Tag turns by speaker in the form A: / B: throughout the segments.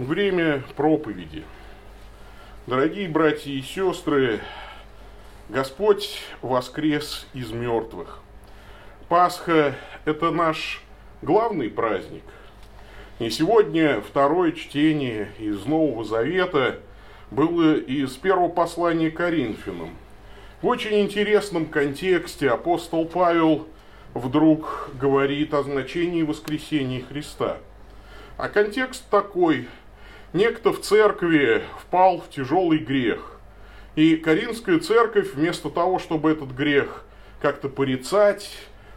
A: Время проповеди. Дорогие братья и сестры, Господь воскрес из мертвых. Пасха – это наш главный праздник. И сегодня второе чтение из Нового Завета было из первого послания Коринфянам. В очень интересном контексте апостол Павел вдруг говорит о значении воскресения Христа. А контекст такой – некто в церкви впал в тяжелый грех. И Каринская церковь вместо того, чтобы этот грех как-то порицать,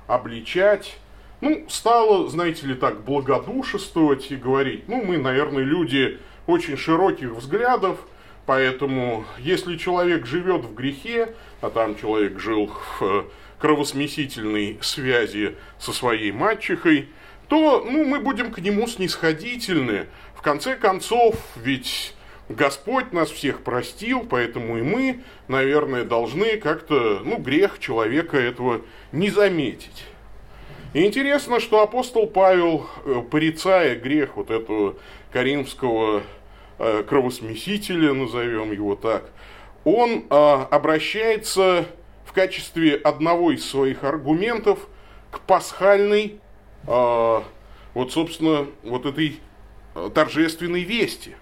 A: обличать, ну, стала, знаете ли, так, благодушествовать и говорить, ну, мы, наверное, люди очень широких взглядов, поэтому если человек живет в грехе, а там человек жил в кровосмесительной связи со своей мачехой, то ну, мы будем к нему снисходительны, конце концов, ведь Господь нас всех простил, поэтому и мы, наверное, должны как-то, ну, грех человека этого не заметить. И интересно, что апостол Павел, э, порицая грех вот этого каримского э, кровосмесителя, назовем его так, он э, обращается в качестве одного из своих аргументов к пасхальной, вот, собственно, вот этой торжественной вести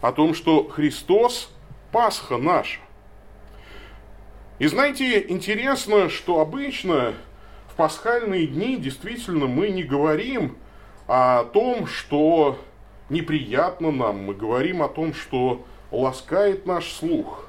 A: о том, что Христос – Пасха наша. И знаете, интересно, что обычно в пасхальные дни действительно мы не говорим о том, что неприятно нам, мы говорим о том, что ласкает наш слух.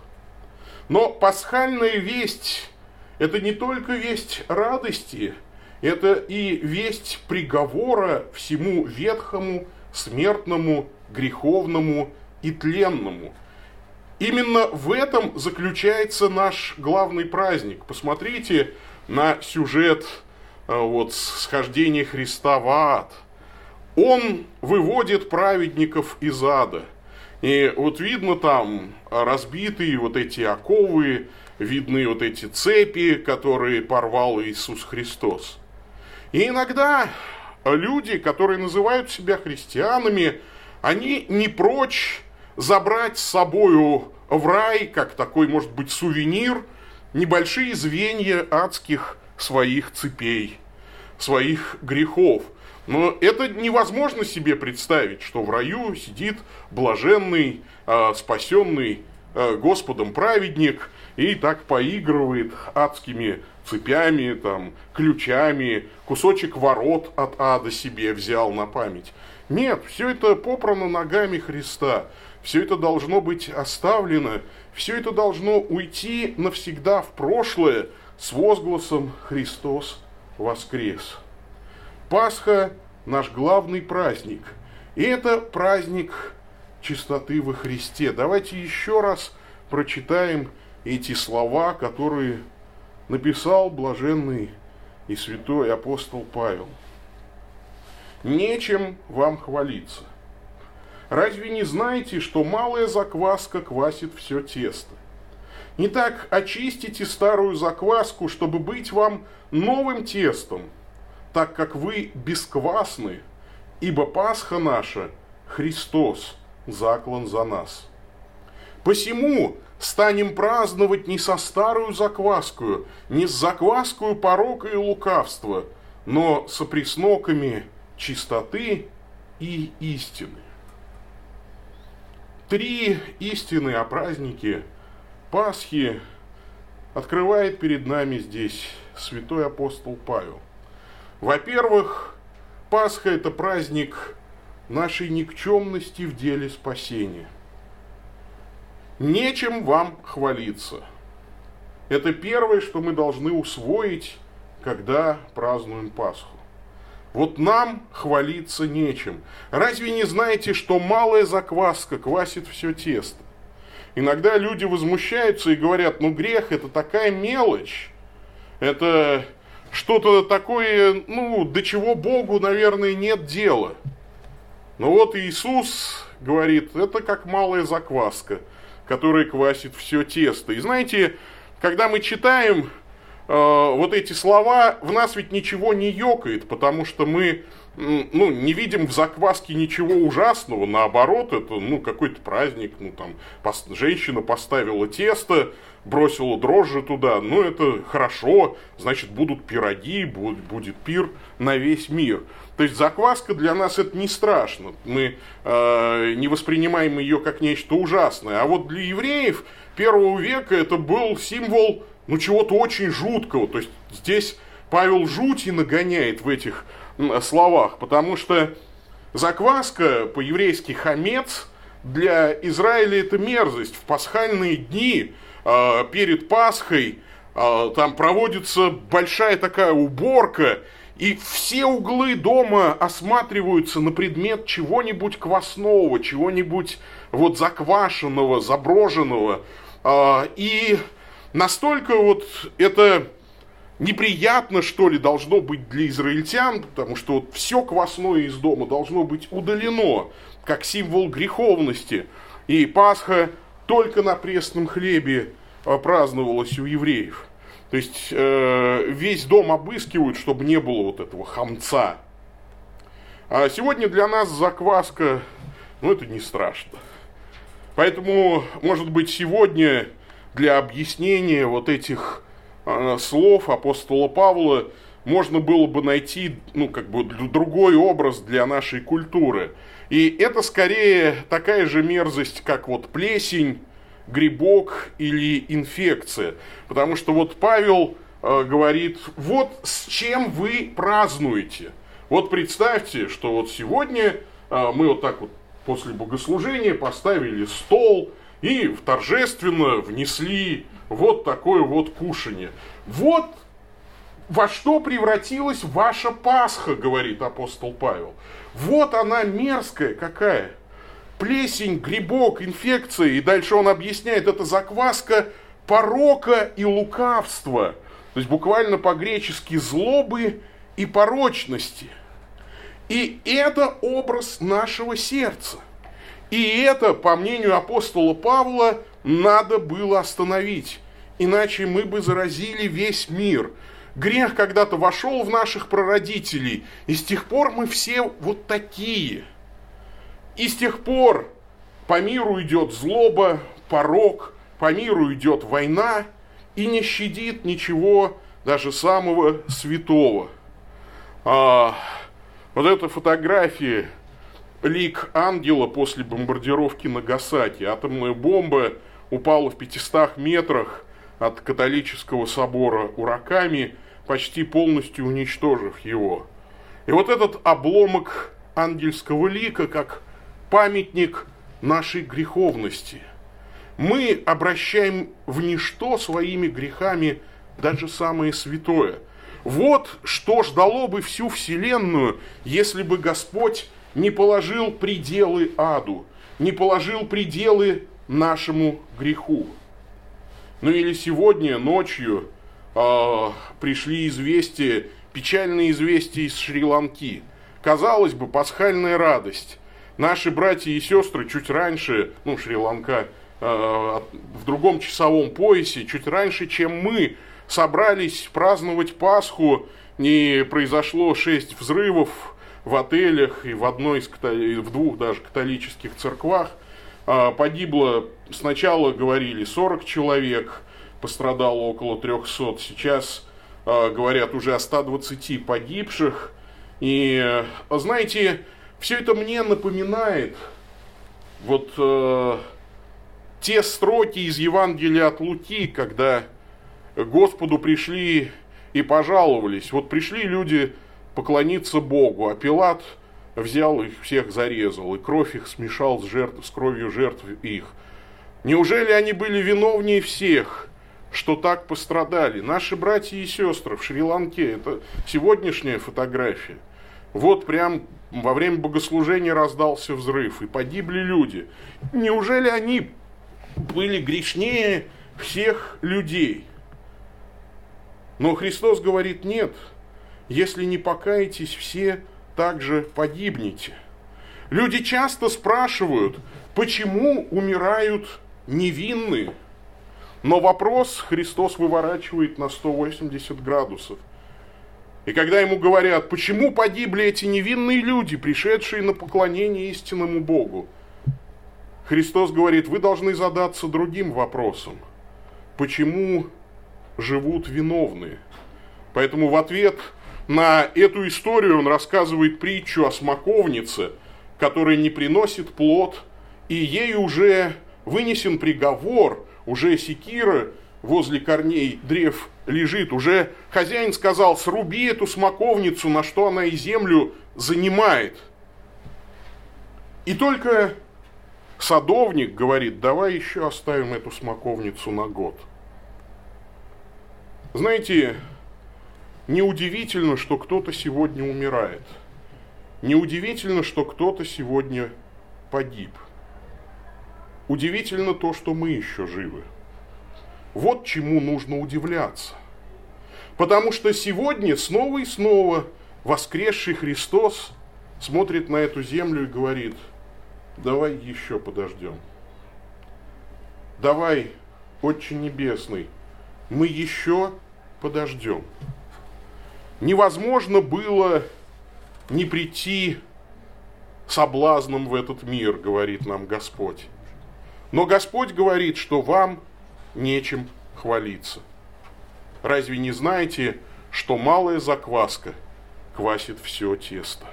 A: Но пасхальная весть – это не только весть радости, это и весть приговора всему ветхому смертному, греховному и тленному. Именно в этом заключается наш главный праздник. Посмотрите на сюжет э, вот, схождения Христа в ад. Он выводит праведников из ада. И вот видно там разбитые вот эти оковы, видны вот эти цепи, которые порвал Иисус Христос. И иногда люди, которые называют себя христианами, они не прочь забрать с собою в рай, как такой, может быть, сувенир, небольшие звенья адских своих цепей, своих грехов. Но это невозможно себе представить, что в раю сидит блаженный, а, спасенный а, Господом праведник и так поигрывает адскими цепями, там, ключами, кусочек ворот от ада себе взял на память. Нет, все это попрано ногами Христа. Все это должно быть оставлено, все это должно уйти навсегда в прошлое с возгласом «Христос воскрес». Пасха – наш главный праздник. И это праздник чистоты во Христе. Давайте еще раз прочитаем эти слова, которые написал блаженный и святой апостол Павел. Нечем вам хвалиться. Разве не знаете, что малая закваска квасит все тесто? Не так очистите старую закваску, чтобы быть вам новым тестом, так как вы бесквасны, ибо Пасха наша, Христос, заклан за нас. Посему станем праздновать не со старую закваскую, не с закваскую порока и лукавства, но со пресноками чистоты и истины. Три истины о празднике Пасхи открывает перед нами здесь святой апостол Павел. Во-первых, Пасха – это праздник нашей никчемности в деле спасения – Нечем вам хвалиться. Это первое, что мы должны усвоить, когда празднуем Пасху. Вот нам хвалиться нечем. Разве не знаете, что малая закваска квасит все тесто? Иногда люди возмущаются и говорят, ну грех это такая мелочь. Это что-то такое, ну, до чего Богу, наверное, нет дела. Но вот Иисус говорит, это как малая закваска – который квасит все тесто. И знаете, когда мы читаем вот эти слова, в нас ведь ничего не ёкает, потому что мы ну, не видим в закваске ничего ужасного, наоборот, это, ну, какой-то праздник, ну, там, пос, женщина поставила тесто, бросила дрожжи туда, ну, это хорошо, значит, будут пироги, будет, будет пир на весь мир. То есть закваска для нас это не страшно, мы э, не воспринимаем ее как нечто ужасное, а вот для евреев первого века это был символ, ну, чего-то очень жуткого, то есть здесь Павел жути нагоняет в этих словах, потому что закваска, по-еврейски хамец, для Израиля это мерзость. В пасхальные дни э, перед Пасхой э, там проводится большая такая уборка, и все углы дома осматриваются на предмет чего-нибудь квасного, чего-нибудь вот заквашенного, заброженного. Э, и настолько вот это неприятно, что ли, должно быть для израильтян, потому что вот все квасное из дома должно быть удалено, как символ греховности. И Пасха только на пресном хлебе а, праздновалась у евреев. То есть э, весь дом обыскивают, чтобы не было вот этого хамца. А сегодня для нас закваска, ну это не страшно. Поэтому, может быть, сегодня для объяснения вот этих Э, слов апостола Павла можно было бы найти, ну, как бы другой образ для нашей культуры. И это скорее такая же мерзость, как вот плесень, грибок или инфекция. Потому что вот Павел э, говорит, вот с чем вы празднуете. Вот представьте, что вот сегодня э, мы вот так вот после богослужения поставили стол и торжественно внесли вот такое вот кушание. Вот во что превратилась ваша Пасха, говорит апостол Павел. Вот она мерзкая какая. Плесень, грибок, инфекция. И дальше он объясняет, это закваска порока и лукавства. То есть буквально по-гречески злобы и порочности. И это образ нашего сердца. И это, по мнению апостола Павла, надо было остановить, иначе мы бы заразили весь мир. Грех когда-то вошел в наших прародителей, и с тех пор мы все вот такие. И с тех пор по миру идет злоба, порог, по миру идет война, и не щадит ничего, даже самого святого. А, вот эта фотография лик ангела после бомбардировки Нагасаки. Атомная бомба упала в 500 метрах от католического собора Ураками, почти полностью уничтожив его. И вот этот обломок ангельского лика, как памятник нашей греховности. Мы обращаем в ничто своими грехами даже самое святое. Вот что ждало бы всю Вселенную, если бы Господь не положил пределы аду, не положил пределы нашему греху. Ну или сегодня ночью э, пришли известия, печальные известия из Шри-Ланки. Казалось бы, пасхальная радость. Наши братья и сестры чуть раньше, ну, Шри-Ланка, э, в другом часовом поясе, чуть раньше, чем мы, собрались праздновать Пасху, не произошло шесть взрывов в отелях и в одной из, в двух даже католических церквах – а, погибло, сначала говорили 40 человек, пострадало около 300, сейчас а, говорят уже о 120 погибших. И, знаете, все это мне напоминает вот э, те строки из Евангелия от Луки, когда Господу пришли и пожаловались. Вот пришли люди поклониться Богу, а Пилат – взял их всех зарезал, и кровь их смешал с, жертв, с кровью жертв их. Неужели они были виновнее всех, что так пострадали? Наши братья и сестры в Шри-Ланке, это сегодняшняя фотография. Вот прям во время богослужения раздался взрыв, и погибли люди. Неужели они были грешнее всех людей? Но Христос говорит, нет, если не покаетесь все, также погибнете. Люди часто спрашивают, почему умирают невинные? Но вопрос Христос выворачивает на 180 градусов. И когда ему говорят, почему погибли эти невинные люди, пришедшие на поклонение истинному Богу, Христос говорит, вы должны задаться другим вопросом. Почему живут виновные? Поэтому в ответ на эту историю он рассказывает притчу о смоковнице, которая не приносит плод, и ей уже вынесен приговор, уже секира возле корней древ лежит. Уже хозяин сказал, сруби эту смоковницу, на что она и землю занимает. И только садовник говорит, давай еще оставим эту смоковницу на год. Знаете, неудивительно, что кто-то сегодня умирает. Неудивительно, что кто-то сегодня погиб. Удивительно то, что мы еще живы. Вот чему нужно удивляться. Потому что сегодня снова и снова воскресший Христос смотрит на эту землю и говорит, давай еще подождем. Давай, Отче Небесный, мы еще подождем. Невозможно было не прийти соблазном в этот мир, говорит нам Господь. Но Господь говорит, что вам нечем хвалиться. Разве не знаете, что малая закваска квасит все тесто?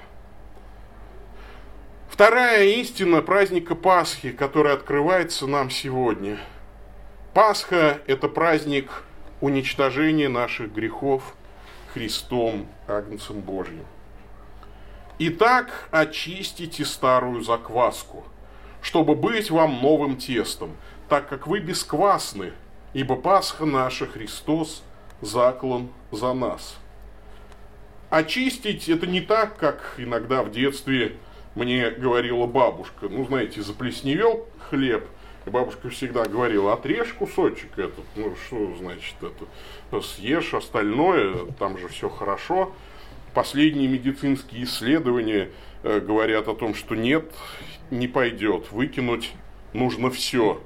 A: Вторая истина праздника Пасхи, которая открывается нам сегодня. Пасха – это праздник уничтожения наших грехов Христом, Агнцем Божьим. Итак, очистите старую закваску, чтобы быть вам новым тестом, так как вы бесквасны, ибо Пасха наша Христос заклан за нас. Очистить это не так, как иногда в детстве мне говорила бабушка. Ну, знаете, заплесневел хлеб, и бабушка всегда говорила, отрежь кусочек этот, ну, что значит съешь остальное, там же все хорошо. Последние медицинские исследования э, говорят о том, что нет, не пойдет, выкинуть нужно все,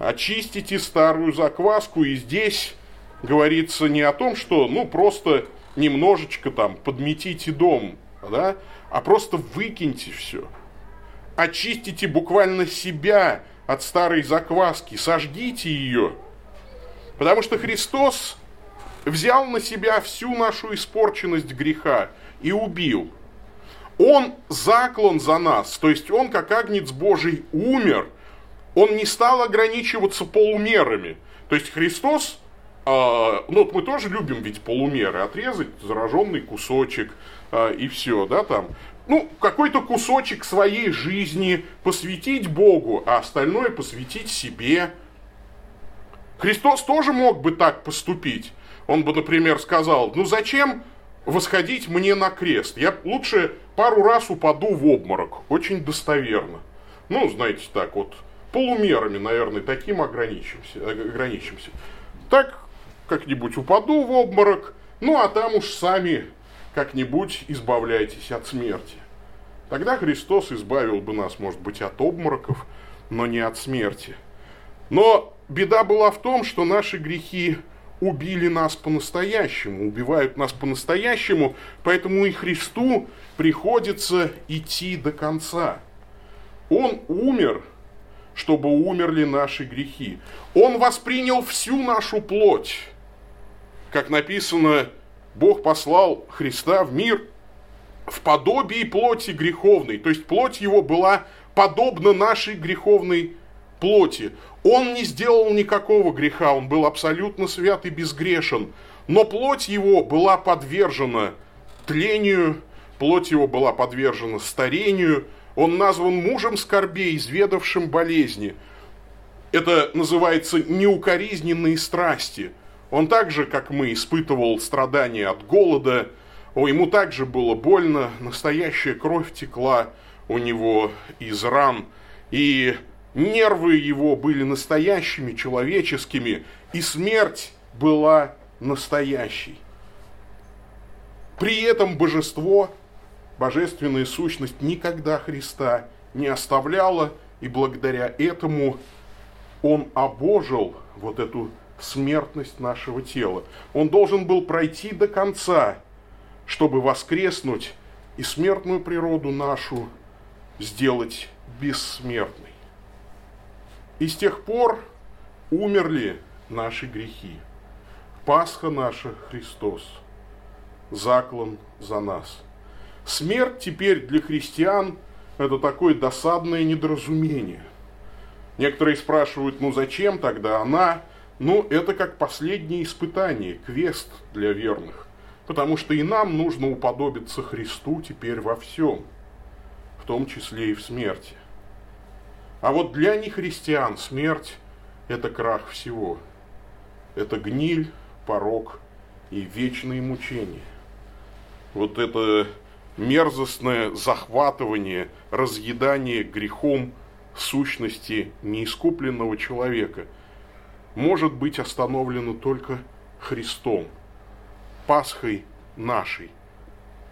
A: очистите старую закваску, и здесь говорится не о том, что, ну, просто немножечко там подметите дом, да, а просто выкиньте все. Очистите буквально себя от старой закваски, сожгите ее. Потому что Христос взял на себя всю нашу испорченность греха и убил. Он заклан за нас, то есть он, как агнец Божий, умер – он не стал ограничиваться полумерами. То есть Христос, э, ну вот мы тоже любим ведь полумеры, отрезать зараженный кусочек э, и все, да, там. Ну, какой-то кусочек своей жизни посвятить Богу, а остальное посвятить себе. Христос тоже мог бы так поступить. Он бы, например, сказал, ну зачем восходить мне на крест? Я лучше пару раз упаду в обморок. Очень достоверно. Ну, знаете, так вот, полумерами, наверное, таким ограничимся. ограничимся. Так как-нибудь упаду в обморок, ну а там уж сами как-нибудь избавляйтесь от смерти. Тогда Христос избавил бы нас, может быть, от обмороков, но не от смерти. Но беда была в том, что наши грехи убили нас по-настоящему, убивают нас по-настоящему, поэтому и Христу приходится идти до конца. Он умер чтобы умерли наши грехи. Он воспринял всю нашу плоть. Как написано, Бог послал Христа в мир в подобии плоти греховной. То есть плоть его была подобна нашей греховной плоти. Он не сделал никакого греха, он был абсолютно свят и безгрешен. Но плоть его была подвержена тлению, плоть его была подвержена старению – он назван мужем скорбей, изведавшим болезни. Это называется неукоризненные страсти. Он также, как мы, испытывал страдания от голода, о, ему также было больно, настоящая кровь текла у него из ран, и нервы его были настоящими, человеческими, и смерть была настоящей. При этом божество божественная сущность никогда Христа не оставляла, и благодаря этому он обожил вот эту смертность нашего тела. Он должен был пройти до конца, чтобы воскреснуть и смертную природу нашу сделать бессмертной. И с тех пор умерли наши грехи. Пасха наша Христос, заклан за нас. Смерть теперь для христиан – это такое досадное недоразумение. Некоторые спрашивают, ну зачем тогда она? Ну, это как последнее испытание, квест для верных. Потому что и нам нужно уподобиться Христу теперь во всем, в том числе и в смерти. А вот для нехристиан смерть – это крах всего. Это гниль, порог и вечные мучения. Вот это мерзостное захватывание, разъедание грехом сущности неискупленного человека может быть остановлено только Христом, Пасхой нашей,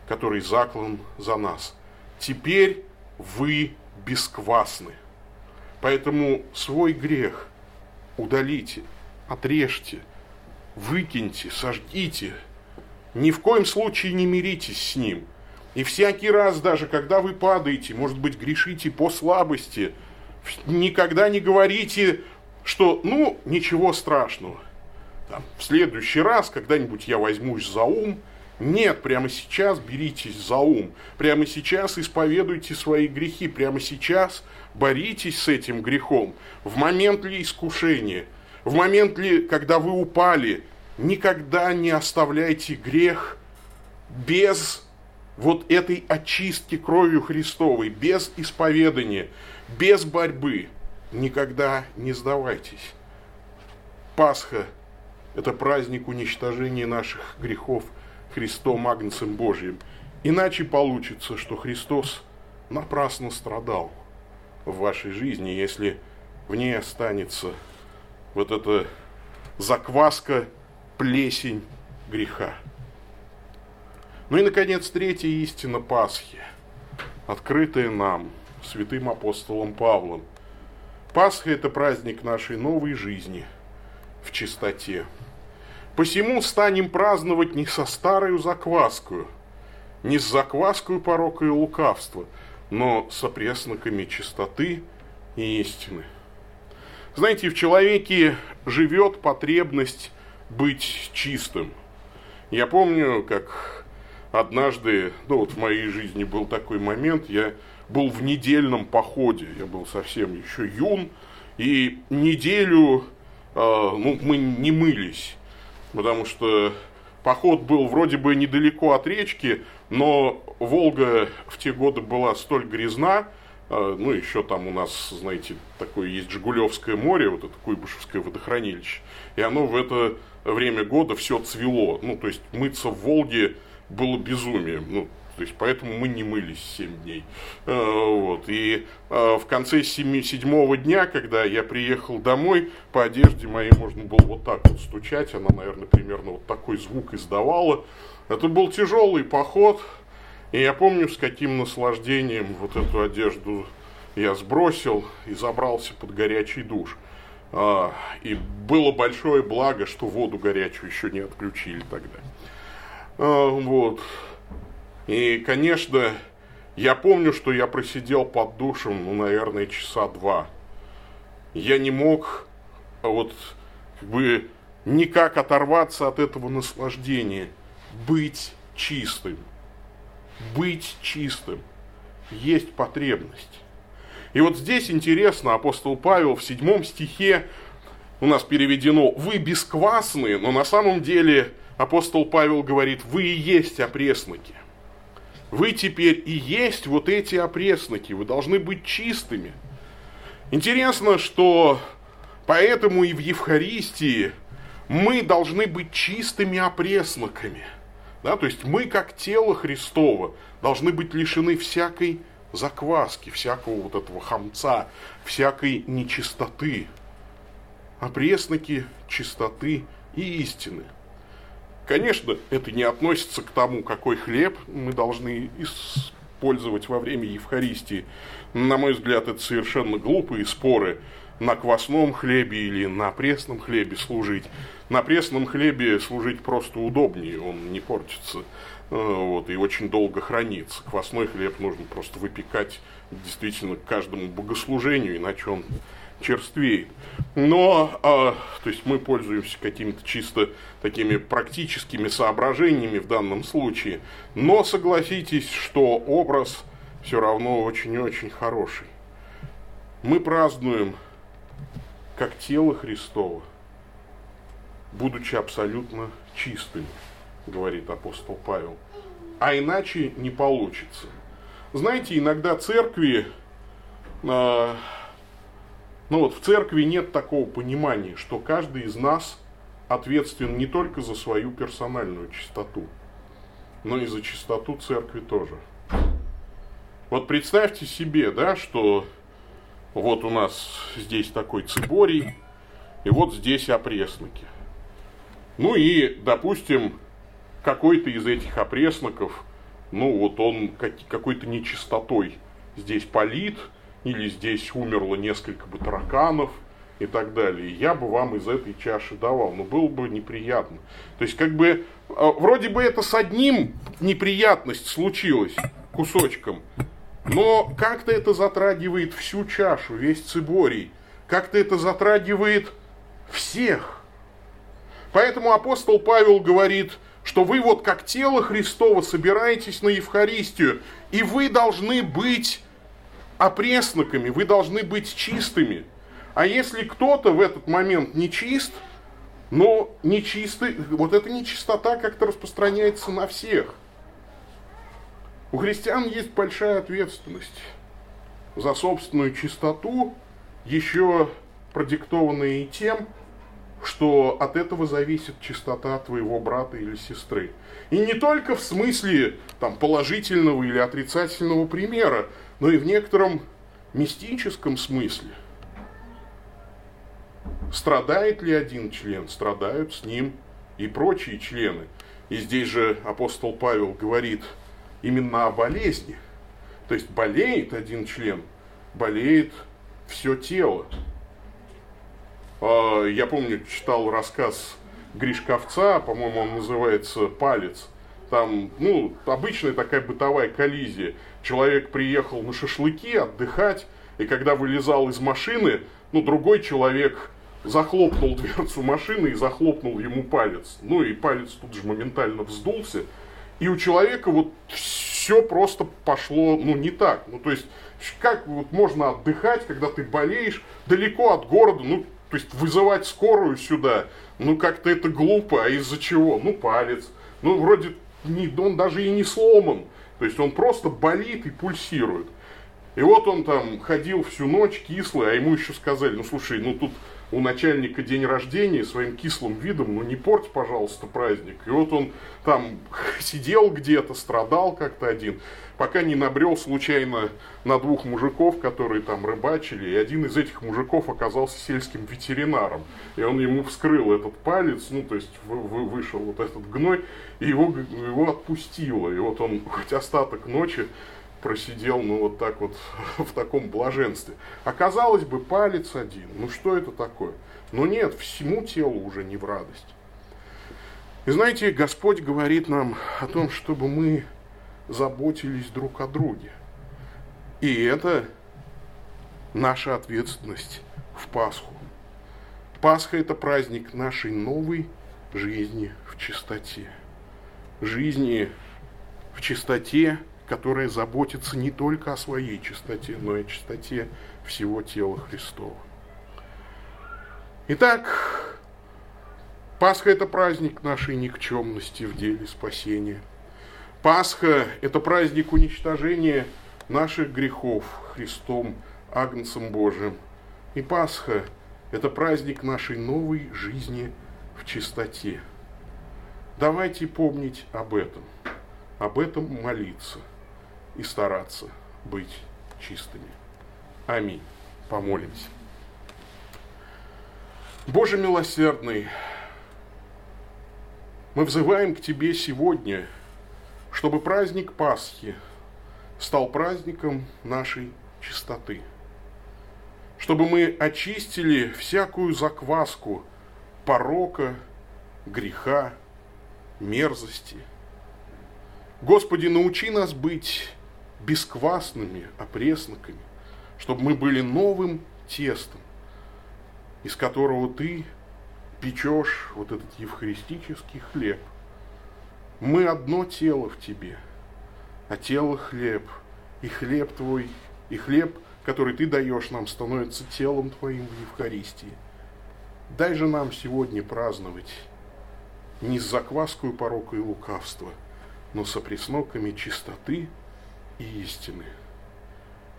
A: который заклан за нас. Теперь вы бесквасны. Поэтому свой грех удалите, отрежьте, выкиньте, сожгите. Ни в коем случае не миритесь с ним. И всякий раз, даже когда вы падаете, может быть, грешите по слабости, никогда не говорите, что, ну, ничего страшного. Там, в следующий раз, когда-нибудь я возьмусь за ум, нет, прямо сейчас беритесь за ум. Прямо сейчас исповедуйте свои грехи. Прямо сейчас боритесь с этим грехом. В момент ли искушения, в момент ли, когда вы упали, никогда не оставляйте грех без вот этой очистки кровью Христовой, без исповедания, без борьбы. Никогда не сдавайтесь. Пасха – это праздник уничтожения наших грехов – Христом Агнцем Божьим. Иначе получится, что Христос напрасно страдал в вашей жизни, если в ней останется вот эта закваска, плесень греха. Ну и, наконец, третья истина Пасхи, открытая нам, святым апостолом Павлом. Пасха – это праздник нашей новой жизни в чистоте. Посему станем праздновать не со старою закваскою, не с закваскою порока и лукавства, но с опресноками чистоты и истины. Знаете, в человеке живет потребность быть чистым. Я помню, как однажды, ну вот в моей жизни был такой момент, я был в недельном походе, я был совсем еще юн, и неделю э, ну, мы не мылись потому что поход был вроде бы недалеко от речки, но Волга в те годы была столь грязна, а, ну, еще там у нас, знаете, такое есть Жигулевское море, вот это Куйбышевское водохранилище, и оно в это время года все цвело. Ну, то есть мыться в Волге было безумием. Ну, то есть, поэтому мы не мылись 7 дней. А, вот. И а, в конце 7, седьмого дня, когда я приехал домой, по одежде моей можно было вот так вот стучать. Она, наверное, примерно вот такой звук издавала. Это был тяжелый поход. И я помню, с каким наслаждением вот эту одежду я сбросил и забрался под горячий душ. А, и было большое благо, что воду горячую еще не отключили тогда. Вот. И, конечно, я помню, что я просидел под душем, ну, наверное, часа два. Я не мог вот как бы никак оторваться от этого наслаждения. Быть чистым. Быть чистым. Есть потребность. И вот здесь интересно, апостол Павел в седьмом стихе у нас переведено «Вы бесквасные», но на самом деле апостол Павел говорит «Вы и есть опресноки». Вы теперь и есть вот эти опресноки, вы должны быть чистыми. Интересно, что поэтому и в Евхаристии мы должны быть чистыми опресноками. Да, то есть мы, как тело Христово, должны быть лишены всякой закваски, всякого вот этого хамца, всякой нечистоты. Опресноки чистоты и истины – Конечно, это не относится к тому, какой хлеб мы должны использовать во время Евхаристии. На мой взгляд, это совершенно глупые споры. на квасном хлебе или на пресном хлебе служить. На пресном хлебе служить просто удобнее, он не портится э, вот, и очень долго хранится. Квасной хлеб нужно просто выпекать действительно к каждому богослужению, иначе он черствеет. Но, э, то есть мы пользуемся какими-то чисто такими практическими соображениями в данном случае, но согласитесь, что образ все равно очень-очень хороший. Мы празднуем как тело Христово, будучи абсолютно чистыми, говорит апостол Павел. А иначе не получится. Знаете, иногда церкви, э, ну вот в церкви нет такого понимания, что каждый из нас ответственен не только за свою персональную чистоту, но и за чистоту церкви тоже. Вот представьте себе, да, что вот у нас здесь такой циборий, и вот здесь опресноки. Ну и, допустим, какой-то из этих опресноков, ну вот он какой-то нечистотой здесь полит, или здесь умерло несколько бы тараканов и так далее. Я бы вам из этой чаши давал, но было бы неприятно. То есть, как бы, а, вроде бы это с одним неприятность случилась кусочком, но как-то это затрагивает всю чашу, весь циборий. Как-то это затрагивает всех. Поэтому апостол Павел говорит, что вы вот как тело Христова собираетесь на Евхаристию, и вы должны быть опресноками, вы должны быть чистыми. А если кто-то в этот момент не чист, но нечистый, вот эта нечистота как-то распространяется на всех – у христиан есть большая ответственность за собственную чистоту, еще продиктованная и тем, что от этого зависит чистота твоего брата или сестры. И не только в смысле там, положительного или отрицательного примера, но и в некотором мистическом смысле. Страдает ли один член, страдают с ним и прочие члены. И здесь же апостол Павел говорит – именно о болезни. То есть болеет один член, болеет все тело. А, я помню, читал рассказ Гришковца, по-моему, он называется «Палец». Там, ну, обычная такая бытовая коллизия. Человек приехал на шашлыки отдыхать, и когда вылезал из машины, ну, другой человек захлопнул дверцу машины и захлопнул ему палец. Ну, и палец тут же моментально вздулся, и у человека вот все просто пошло, ну, не так. Ну, то есть, как вот можно отдыхать, когда ты болеешь далеко от города, ну, то есть, вызывать скорую сюда, ну, как-то это глупо, а из-за чего? Ну, палец. Ну, вроде не, он даже и не сломан. То есть, он просто болит и пульсирует. И вот он там ходил всю ночь кислый, а ему еще сказали, ну, слушай, ну, тут у начальника день рождения своим кислым видом, ну не порть, пожалуйста, праздник. И вот он там сидел где-то, страдал как-то один, пока не набрел случайно на двух мужиков, которые там рыбачили, и один из этих мужиков оказался сельским ветеринаром. И он ему вскрыл этот палец, ну то есть вышел вот этот гной, и его, его отпустило. И вот он хоть остаток ночи просидел, ну, вот так вот, в таком блаженстве. Оказалось бы, палец один, ну, что это такое? Но нет, всему телу уже не в радость. И знаете, Господь говорит нам о том, чтобы мы заботились друг о друге. И это наша ответственность в Пасху. Пасха – это праздник нашей новой жизни в чистоте. Жизни в чистоте, которая заботится не только о своей чистоте, но и о чистоте всего тела Христова. Итак, Пасха – это праздник нашей никчемности в деле спасения. Пасха – это праздник уничтожения наших грехов Христом, Агнцем Божиим. И Пасха – это праздник нашей новой жизни в чистоте. Давайте помнить об этом, об этом молиться – и стараться быть чистыми. Аминь. Помолимся. Боже милосердный, мы взываем к Тебе сегодня, чтобы праздник Пасхи стал праздником нашей чистоты. чтобы мы очистили всякую закваску порока, греха, мерзости. Господи, научи нас быть бесквасными опресноками, чтобы мы были новым тестом, из которого Ты печешь вот этот евхаристический хлеб. Мы одно тело в Тебе, а тело хлеб, и хлеб Твой, и хлеб, который Ты даешь нам, становится телом Твоим в Евхаристии. Дай же нам сегодня праздновать не с закваскою порока и лукавства, но с опресноками чистоты и истины.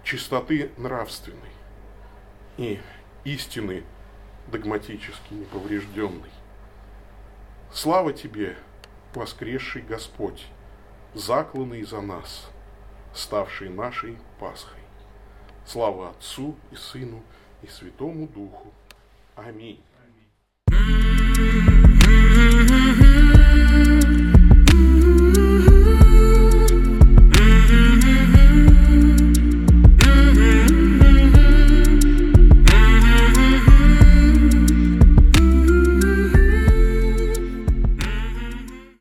A: Чистоты нравственной и истины догматически неповрежденной. Слава Тебе, воскресший Господь, закланный за нас, ставший нашей Пасхой. Слава Отцу и Сыну и Святому Духу. Аминь.